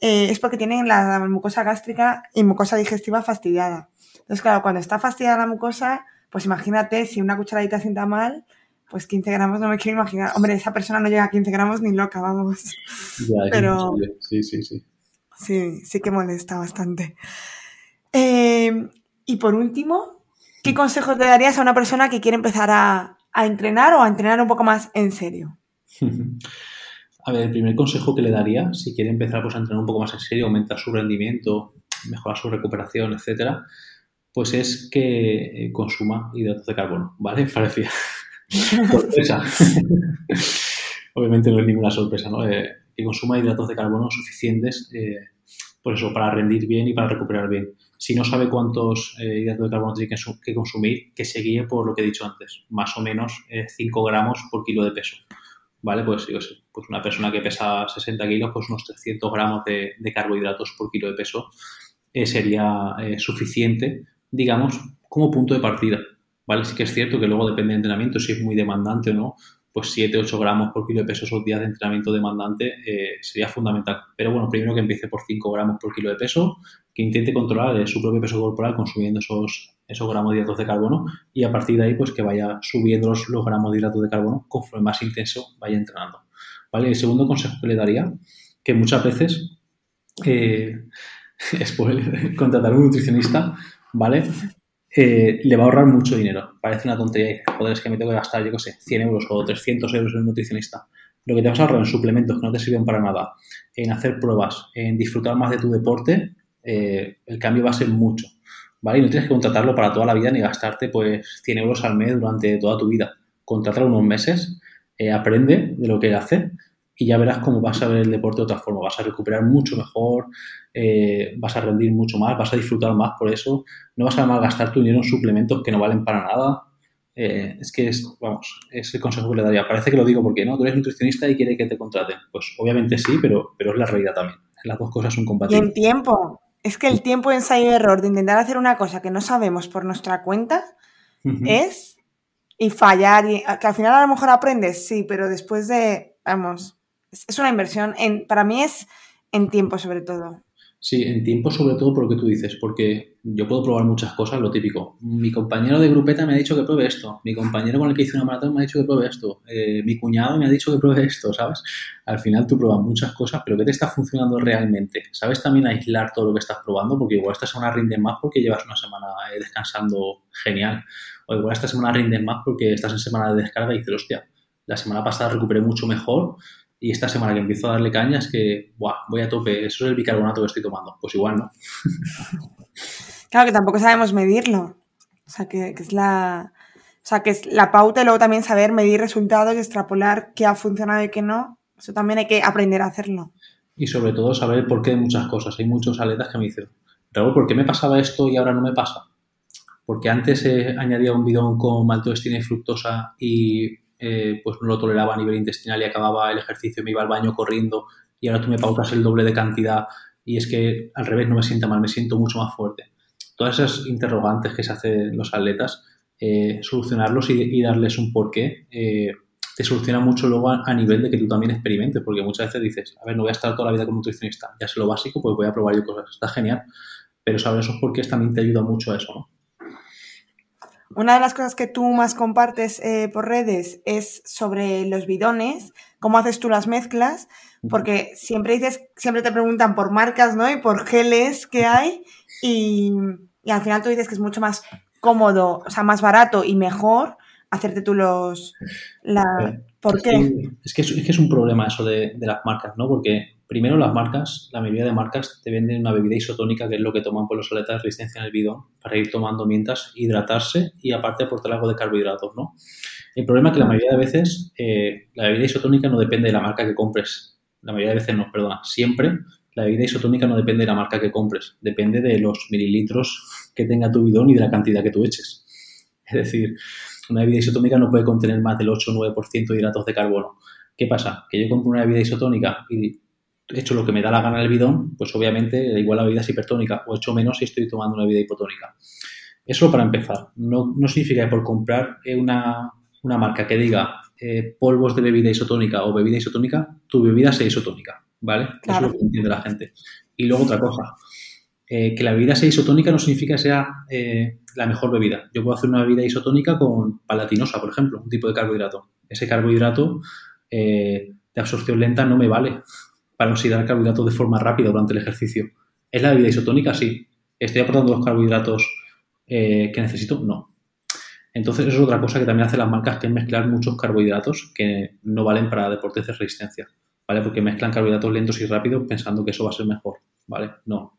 eh, es porque tienen la mucosa gástrica y mucosa digestiva fastidiada. Entonces, claro, cuando está fastidiada la mucosa, pues imagínate, si una cucharadita sienta mal, pues 15 gramos no me quiero imaginar. Hombre, esa persona no llega a 15 gramos ni loca, vamos. Ya, Pero sí, sí, sí. Sí, sí que molesta bastante. Eh, y por último, ¿qué mm. consejo te darías a una persona que quiere empezar a, entrenar o a entrenar un poco más en serio? *laughs* A ver, el primer consejo que le daría, si quiere empezar pues, a entrenar un poco más en serio, aumentar su rendimiento, mejorar su recuperación, etcétera, pues es que eh, consuma hidratos de carbono, ¿vale? *laughs* Parecía *laughs* sorpresa. Obviamente no es ninguna sorpresa, ¿no? Eh, que consuma hidratos de carbono suficientes eh, por eso, para rendir bien y para recuperar bien. Si no sabe cuántos eh, hidratos de carbono tiene que, consumir, que se guíe por lo que he dicho antes, más o menos 5 eh, gramos por kilo de peso. ¿Vale? Pues, pues una persona que pesa 60 kilos, pues unos 300 gramos de, carbohidratos por kilo de peso eh, sería suficiente, digamos, como punto de partida. ¿Vale? Sí que es cierto que luego depende del entrenamiento, si es muy demandante o no, pues 7-8 gramos por kilo de peso esos días de entrenamiento demandante eh, sería fundamental. Pero bueno, primero que empiece por 5 gramos por kilo de peso, que intente controlar su propio peso corporal consumiendo esos, esos gramos de hidratos de carbono y a partir de ahí pues que vaya subiendo los, gramos de hidratos de carbono conforme más intenso vaya entrenando. ¿Vale? El segundo consejo que le daría, que muchas veces, eh, *laughs* *laughs* contratar a un nutricionista, ¿vale? Eh, le va a ahorrar mucho dinero. Parece una tontería. Joder, es que me tengo que gastar, yo qué sé, 100 euros o 300 euros en un nutricionista. Lo que te vas a ahorrar en suplementos que no te sirven para nada, en hacer pruebas, en disfrutar más de tu deporte, eh, el cambio va a ser mucho. ¿Vale? Y no tienes que contratarlo para toda la vida ni gastarte pues 100 euros al mes durante toda tu vida. Contratar unos meses, eh, aprende de lo que hace y ya verás cómo vas a ver el deporte de otra forma. Vas a recuperar mucho mejor, eh, vas a rendir mucho más, vas a disfrutar más por eso. No vas a malgastar tu dinero en suplementos que no valen para nada. Eh, es que es, vamos, es el consejo que le daría. Parece que lo digo porque no, tú eres nutricionista y quiere que te contraten. Pues obviamente sí, pero, pero es la realidad también. Las dos cosas son compatibles. Y en tiempo. Es que el tiempo de ensayo y error de intentar hacer una cosa que no sabemos por nuestra cuenta es y fallar. Y que al final a lo mejor aprendes, sí, pero después de, vamos, es una inversión, en, para mí es en tiempo sobre todo. Sí, en tiempo sobre todo por lo que tú dices, porque yo puedo probar muchas cosas, lo típico. Mi compañero de grupeta me ha dicho que pruebe esto, mi compañero con el que hice una maratón me ha dicho que pruebe esto, eh, mi cuñado me ha dicho que pruebe esto, ¿sabes? Al final tú pruebas muchas cosas, pero ¿qué te está funcionando realmente? ¿Sabes también aislar todo lo que estás probando? Porque igual esta semana rindes más porque llevas una semana eh, descansando genial, o igual esta semana rindes más porque estás en semana de descarga y dices, hostia, la semana pasada recuperé mucho mejor y esta semana que empiezo a darle caña es que, voy a tope, eso es el bicarbonato que estoy tomando. Pues igual, ¿no? *laughs* claro que tampoco sabemos medirlo. O sea, que, es la... O sea, que es la pauta y luego también saber medir resultados y extrapolar qué ha funcionado y qué no. Eso también hay que aprender a hacerlo. Y sobre todo saber el porqué de muchas cosas. Hay muchos atletas que me dicen, Raúl, ¿por qué me pasaba esto y ahora no me pasa? Porque antes añadía un bidón con maltodextrina y fructosa y eh, pues no lo toleraba a nivel intestinal y acababa el ejercicio me iba al baño corriendo y ahora tú me pautas el doble de cantidad y es que al revés no me sienta mal, me siento mucho más fuerte. Todas esas interrogantes que se hacen los atletas, eh, solucionarlos y, darles un porqué eh, te soluciona mucho luego a, nivel de que tú también experimentes, porque muchas veces dices, a ver, no voy a estar toda la vida como nutricionista, ya sé lo básico, pues voy a probar yo cosas, está genial, pero saber esos porqués también te ayuda mucho a eso, ¿no? Una de las cosas que tú más compartes eh, por redes es sobre los bidones, cómo haces tú las mezclas, porque siempre dices, siempre te preguntan por marcas, ¿no? Y por geles que hay, y, al final tú dices que es mucho más cómodo, o sea, más barato y mejor hacerte tú los... La, ¿Por qué? Es que es, que es un problema eso de, de las marcas, ¿no? Porque primero las marcas, la mayoría de marcas te venden una bebida isotónica que es lo que toman por los atletas de resistencia en el bidón para ir tomando mientras hidratarse y aparte aportar algo de carbohidratos, ¿no? El problema es que la mayoría de veces eh, la bebida isotónica no depende de la marca que compres. La mayoría de veces no, perdona, siempre la bebida isotónica no depende de la marca que compres, depende de los mililitros que tenga tu bidón y de la cantidad que tú eches. Es decir, una bebida isotónica no puede contener más del 8 o 9% de hidratos de carbono. ¿Qué pasa? Que yo compro una bebida isotónica y hecho lo que me da la gana el bidón, pues obviamente igual la bebida es hipertónica o hecho menos si estoy tomando una bebida hipotónica. Eso para empezar. No, significa que por comprar eh, una, marca que diga eh, polvos de bebida isotónica o bebida isotónica, tu bebida sea isotónica, ¿vale? Eso es lo que entiende la gente. Y luego otra cosa, eh, que la bebida sea isotónica no significa que sea la mejor bebida. Yo puedo hacer una bebida isotónica con palatinosa, por ejemplo, un tipo de carbohidrato. Ese carbohidrato de absorción lenta no me vale para oxidar carbohidratos de forma rápida durante el ejercicio. ¿Es la bebida isotónica? Sí. ¿Estoy aportando los carbohidratos eh, que necesito? No. Entonces, eso es otra cosa que también hacen las marcas, que es mezclar muchos carbohidratos que no valen para deportes de resistencia, ¿vale? Porque mezclan carbohidratos lentos y rápidos pensando que eso va a ser mejor, ¿vale? No.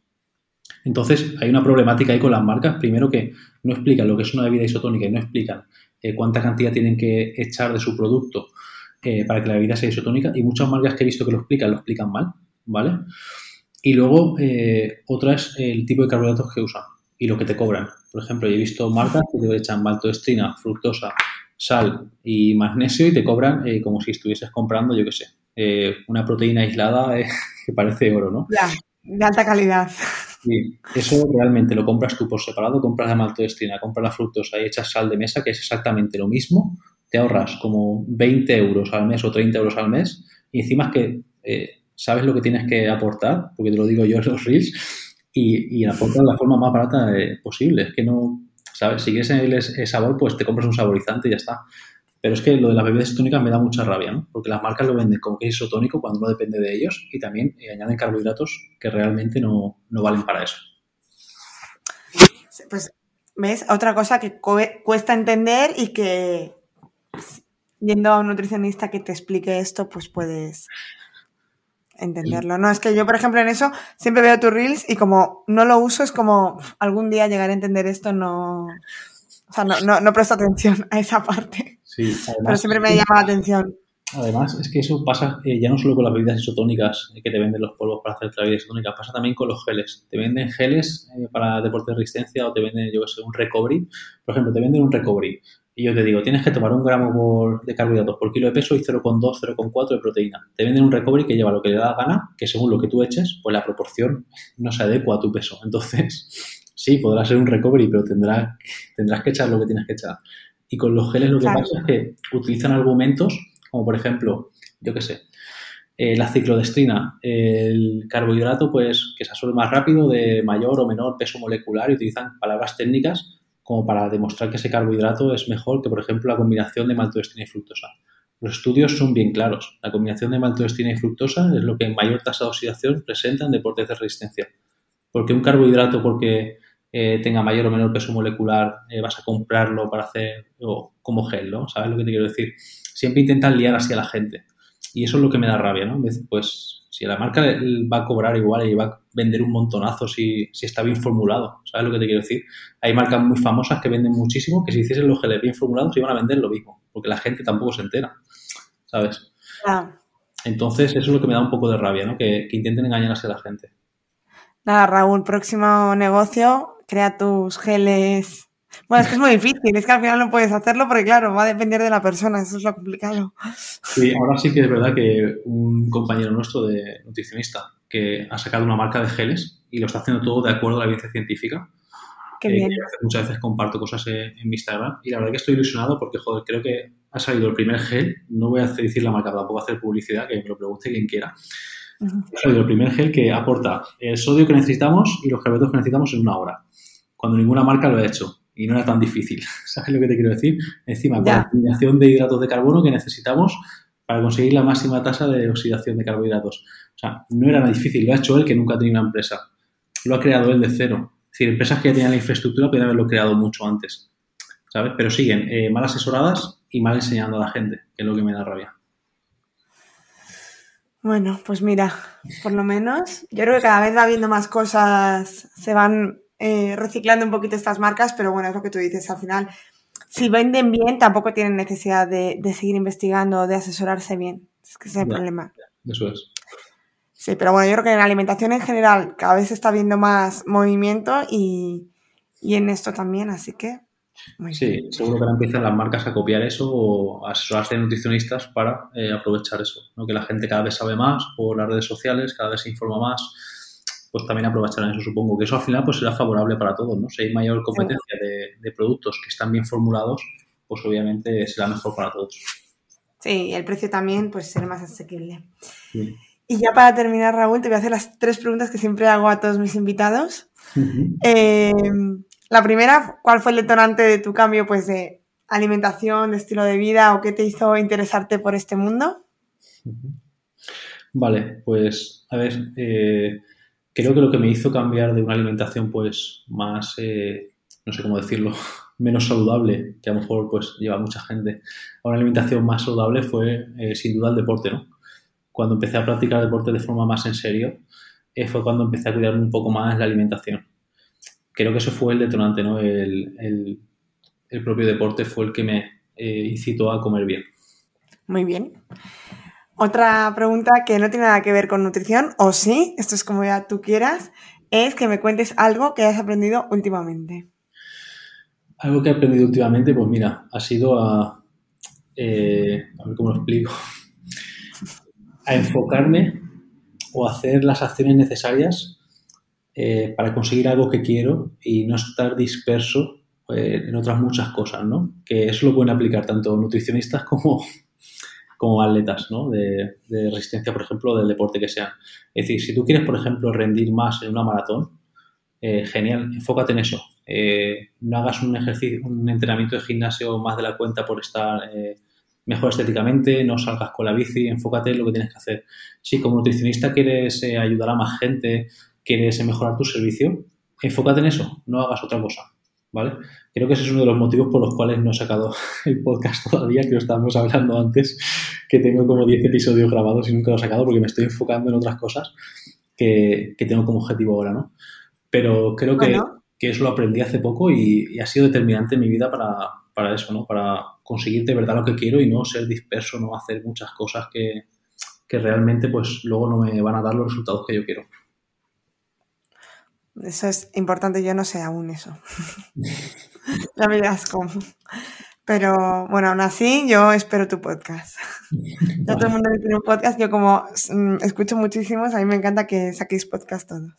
Entonces, hay una problemática ahí con las marcas. Primero que no explican lo que es una bebida isotónica y no explican eh, cuánta cantidad tienen que echar de su producto para que la bebida sea isotónica y muchas marcas que he visto que lo explican, lo explican mal, ¿vale? Y luego, eh, otra es el tipo de carbohidratos que usan y lo que te cobran. Por ejemplo, yo he visto marcas que te echan maltodextrina, fructosa, sal y magnesio y te cobran eh, como si estuvieses comprando, yo qué sé, eh, una proteína aislada eh, *laughs* que parece oro, ¿no? Ya, de alta calidad. Sí, eso realmente lo compras tú por separado, compras la maltodextrina, compras la fructosa y echas sal de mesa, que es exactamente lo mismo, te ahorras como 20 euros al mes o 30 euros al mes y encima es que sabes lo que tienes que aportar, porque te lo digo yo en los reels, y, y aportas de la forma más barata posible. Es que no, ¿sabes? Si quieres el, sabor, pues te compras un saborizante y ya está. Pero es que lo de las bebidas isotónicas me da mucha rabia, ¿no? Porque las marcas lo venden como que es isotónico cuando no depende de ellos y también eh, añaden carbohidratos que realmente no, no, valen para eso. Pues, ¿ves? Otra cosa que cuesta entender y que yendo a un nutricionista que te explique esto, pues puedes entenderlo. No, es que yo, por ejemplo, en eso siempre veo tus reels y como no lo uso, es como algún día llegar a entender esto, no. O sea, no, no, no presto atención a esa parte. Sí, además, Pero siempre me llama la atención. Además, es que eso pasa eh, ya no solo con las bebidas isotónicas eh, que te venden los polvos para hacer la bebida isotónica, pasa también con los geles. Te venden geles eh, para deporte de resistencia o te venden, yo que sé, un recovery. Por ejemplo, te venden un recovery y yo te digo, tienes que tomar un gramo por, de carbohidratos por kilo de peso y 0,2, 0,4 de proteína. Te venden un recovery que lleva lo que le da gana, que según lo que tú eches, pues la proporción no se adecua a tu peso. *laughs* Entonces, sí, podrá ser un recovery, pero tendrás, tendrás que echar lo que tienes que echar. Y con los geles lo que pasa es que utilizan argumentos como por ejemplo, yo qué sé, eh, la ciclodestrina, el carbohidrato pues que se absorbe más rápido, de mayor o menor peso molecular y utilizan palabras técnicas como para demostrar que ese carbohidrato es mejor que, por ejemplo, la combinación de maltodextrina y fructosa. Los estudios son bien claros. La combinación de maltodextrina y fructosa es lo que en mayor tasa de oxidación presenta en deportes de resistencia. Porque un carbohidrato, porque eh, tenga mayor o menor peso molecular, eh, vas a comprarlo para hacer como gel, ¿no? ¿Sabes lo que te quiero decir? Siempre intentan liar así a la gente. Y eso es lo que me da rabia, ¿no? Pues si la marca va a cobrar igual y va a vender un montonazo si, si, está bien formulado. ¿Sabes lo que te quiero decir? Hay marcas muy famosas que venden muchísimo que si hiciesen los geles bien formulados iban a vender lo mismo, porque la gente tampoco se entera. ¿Sabes? Entonces, eso es lo que me da un poco de rabia, ¿no? Que, que intenten engañarse a la gente. Nada, Raúl, próximo negocio, crea tus geles bueno, es que es muy difícil, es que al final no puedes hacerlo porque, claro, va a depender de la persona, eso es lo complicado. Sí, ahora sí que es verdad que un compañero nuestro de nutricionista que ha sacado una marca de geles y lo está haciendo todo de acuerdo a la evidencia científica. Qué bien. muchas veces comparto cosas en, mi Instagram y la verdad que estoy ilusionado porque, joder, creo que ha salido el primer gel, no voy a decir la marca, tampoco hacer publicidad, que me lo pregunte quien quiera. Ha salido el primer gel que aporta el sodio que necesitamos y los carbohidratos que necesitamos en una hora, cuando ninguna marca lo ha hecho y no era tan difícil. *laughs* ¿Sabes lo que te quiero decir? Encima, con la combinación de hidratos de carbono que necesitamos para conseguir la máxima tasa de oxidación de carbohidratos. O sea, no era nada difícil, lo ha hecho él que nunca ha tenido una empresa. Lo ha creado él de cero. Es decir, empresas que ya tenían la infraestructura podrían haberlo creado mucho antes. ¿Sabes? Pero siguen eh, mal asesoradas y mal enseñando a la gente, que es lo que me da rabia. Bueno, pues mira, por lo menos yo creo que cada vez va viendo más cosas, se van eh, reciclando un poquito estas marcas, pero bueno, es lo que tú dices, al final, si venden bien, tampoco tienen necesidad de, seguir investigando o de asesorarse bien. Es que ese es el problema. Eso es. Sí, pero bueno, yo creo que en alimentación en general cada vez está viendo más movimiento y, en esto también, así que... sí, seguro que ahora empiezan las marcas a copiar eso o a asesorarse de nutricionistas para eh, aprovechar eso, ¿no? que la gente cada vez sabe más por las redes sociales, cada vez se informa más pues también aprovecharán eso, supongo. Que eso al final pues será favorable para todos, ¿no? Si hay mayor competencia de, productos que están bien formulados, pues obviamente será mejor para todos. Sí, el precio también pues será más asequible. Y ya para terminar, Raúl, te voy a hacer las tres preguntas que siempre hago a todos mis invitados. Eh, la primera, ¿cuál fue el detonante de tu cambio pues de alimentación, de estilo de vida o qué te hizo interesarte por este mundo? Vale, pues a ver, eh, creo que lo que me hizo cambiar de una alimentación pues más, eh, no sé cómo decirlo, *laughs* menos saludable, que a lo mejor pues lleva mucha gente, a una alimentación más saludable fue eh, sin duda el deporte, ¿no? Cuando empecé a practicar deporte de forma más en serio, eh, fue cuando empecé a cuidarme un poco más la alimentación. Creo que eso fue el detonante, ¿no? El, propio deporte fue el que me incitó a comer bien. Muy bien. Otra pregunta que no tiene nada que ver con nutrición, o sí, esto es como ya tú quieras, es que me cuentes algo que hayas aprendido últimamente. Algo que he aprendido últimamente, pues mira, ha sido a, eh, a ver cómo lo explico, a enfocarme o hacer las acciones necesarias eh, para conseguir algo que quiero y no estar disperso eh, en otras muchas cosas, ¿no? Que eso lo pueden aplicar tanto nutricionistas como, como atletas, ¿no? De, resistencia, por ejemplo, del deporte que sea. Es decir, si tú quieres, por ejemplo, rendir más en una maratón, eh, genial, enfócate en eso. Eh, no hagas un ejercicio, un entrenamiento de gimnasio más de la cuenta por estar eh, mejor estéticamente, no salgas con la bici, enfócate en lo que tienes que hacer. Si como nutricionista quieres eh, ayudar a más gente, quieres mejorar tu servicio, enfócate en eso, no hagas otra cosa. ¿Vale? Creo que ese es uno de los motivos por los cuales no he sacado *laughs* el podcast todavía, que lo estábamos hablando antes, que tengo como 10 episodios grabados y nunca lo he sacado porque me estoy enfocando en otras cosas que, que tengo como objetivo ahora, ¿no? Pero creo que, bueno. que eso lo aprendí hace poco y, y, ha sido determinante en mi vida para, para eso, ¿no? Para conseguir de verdad lo que quiero y no ser disperso, no hacer muchas cosas que, que realmente pues luego no me van a dar los resultados que yo quiero. Eso es importante, yo no sé aún eso. *laughs* ya me dirás cómo. Pero bueno, aún así yo espero tu podcast. ya todo el mundo tiene un podcast, yo como mm, escucho muchísimos, a mí me encanta que saquéis podcast todos.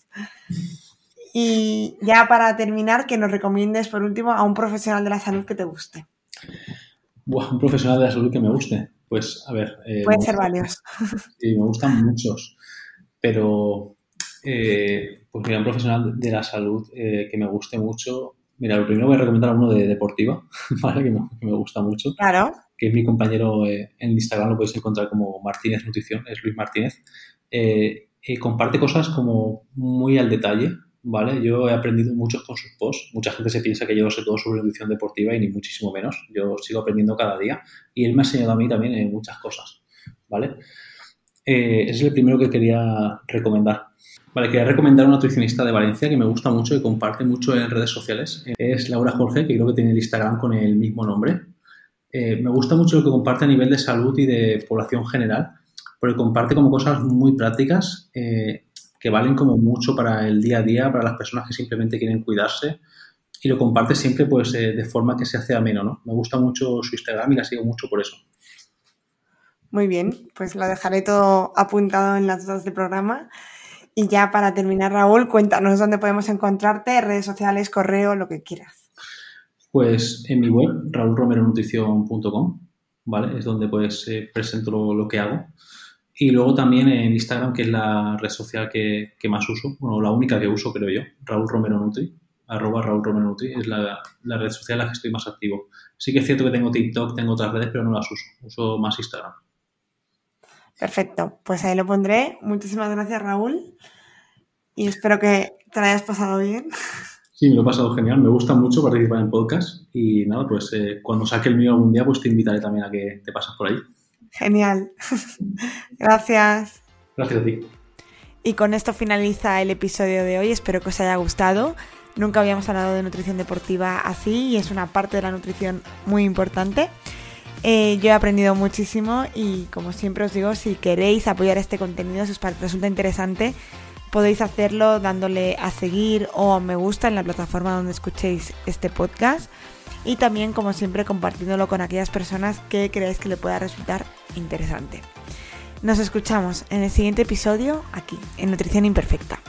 Y ya para terminar, que nos recomiendes por último a un profesional de la salud que te guste. Buah, un profesional de la salud que me guste. Pues a ver. Eh, Pueden ser varios. *laughs* Sí, me gustan muchos. Pero, eh, pues mira, un profesional de la salud eh, que me guste mucho. Mira, lo primero voy a recomendar a uno de deportiva, *laughs* ¿vale? Que me, que me gusta mucho. Claro. Que es mi compañero en Instagram, lo podéis encontrar como Martínez Nutrición, es Luis Martínez. comparte cosas como muy al detalle, ¿vale? Yo he aprendido mucho con sus posts. Mucha gente se piensa que yo sé todo sobre nutrición deportiva y ni muchísimo menos. Yo sigo aprendiendo cada día y él me ha enseñado a mí también en muchas cosas, ¿vale? Eh, ese es el primero que quería recomendar. Vale, quería recomendar a una nutricionista de Valencia que me gusta mucho y comparte mucho en redes sociales. Es Laura Jorge, que creo que tiene el Instagram con el mismo nombre. Eh, me gusta mucho lo que comparte a nivel de salud y de población general, porque comparte como cosas muy prácticas eh, que valen como mucho para el día a día, para las personas que simplemente quieren cuidarse y lo comparte siempre pues eh, de forma que se hace ameno, ¿no? Me gusta mucho su Instagram y la sigo mucho por eso. Muy bien, pues lo dejaré todo apuntado en las notas del programa. Y ya para terminar, Raúl, cuéntanos dónde podemos encontrarte, redes sociales, correo, lo que quieras. Pues en mi web, raulromeronutrición.com, ¿vale? Es donde pues eh, presento lo, que hago. Y luego también en Instagram, que es la red social que, que, más uso, bueno, la única que uso, creo yo, Raúl Romero Nutri, arroba Raúl Romero Nutri, es la, la, red social en la que estoy más activo. Sí que es cierto que tengo TikTok, tengo otras redes, pero no las uso, uso más Instagram. Perfecto, pues ahí lo pondré. Muchísimas gracias, Raúl. Y espero que te lo hayas pasado bien. Sí, me lo he pasado genial. Me gusta mucho participar en podcast. Y nada, pues eh, cuando saque el mío algún día, pues te invitaré también a que te pases por ahí. Genial. *laughs* Gracias. Gracias a ti. Y con esto finaliza el episodio de hoy. Espero que os haya gustado. Nunca habíamos hablado de nutrición deportiva así y es una parte de la nutrición muy importante. Eh, yo he aprendido muchísimo y como siempre os digo, si queréis apoyar este contenido, si os resulta interesante, podéis hacerlo dándole a seguir o a me gusta en la plataforma donde escuchéis este podcast y también como siempre compartiéndolo con aquellas personas que creáis que le pueda resultar interesante. Nos escuchamos en el siguiente episodio aquí, en Nutrición Imperfecta.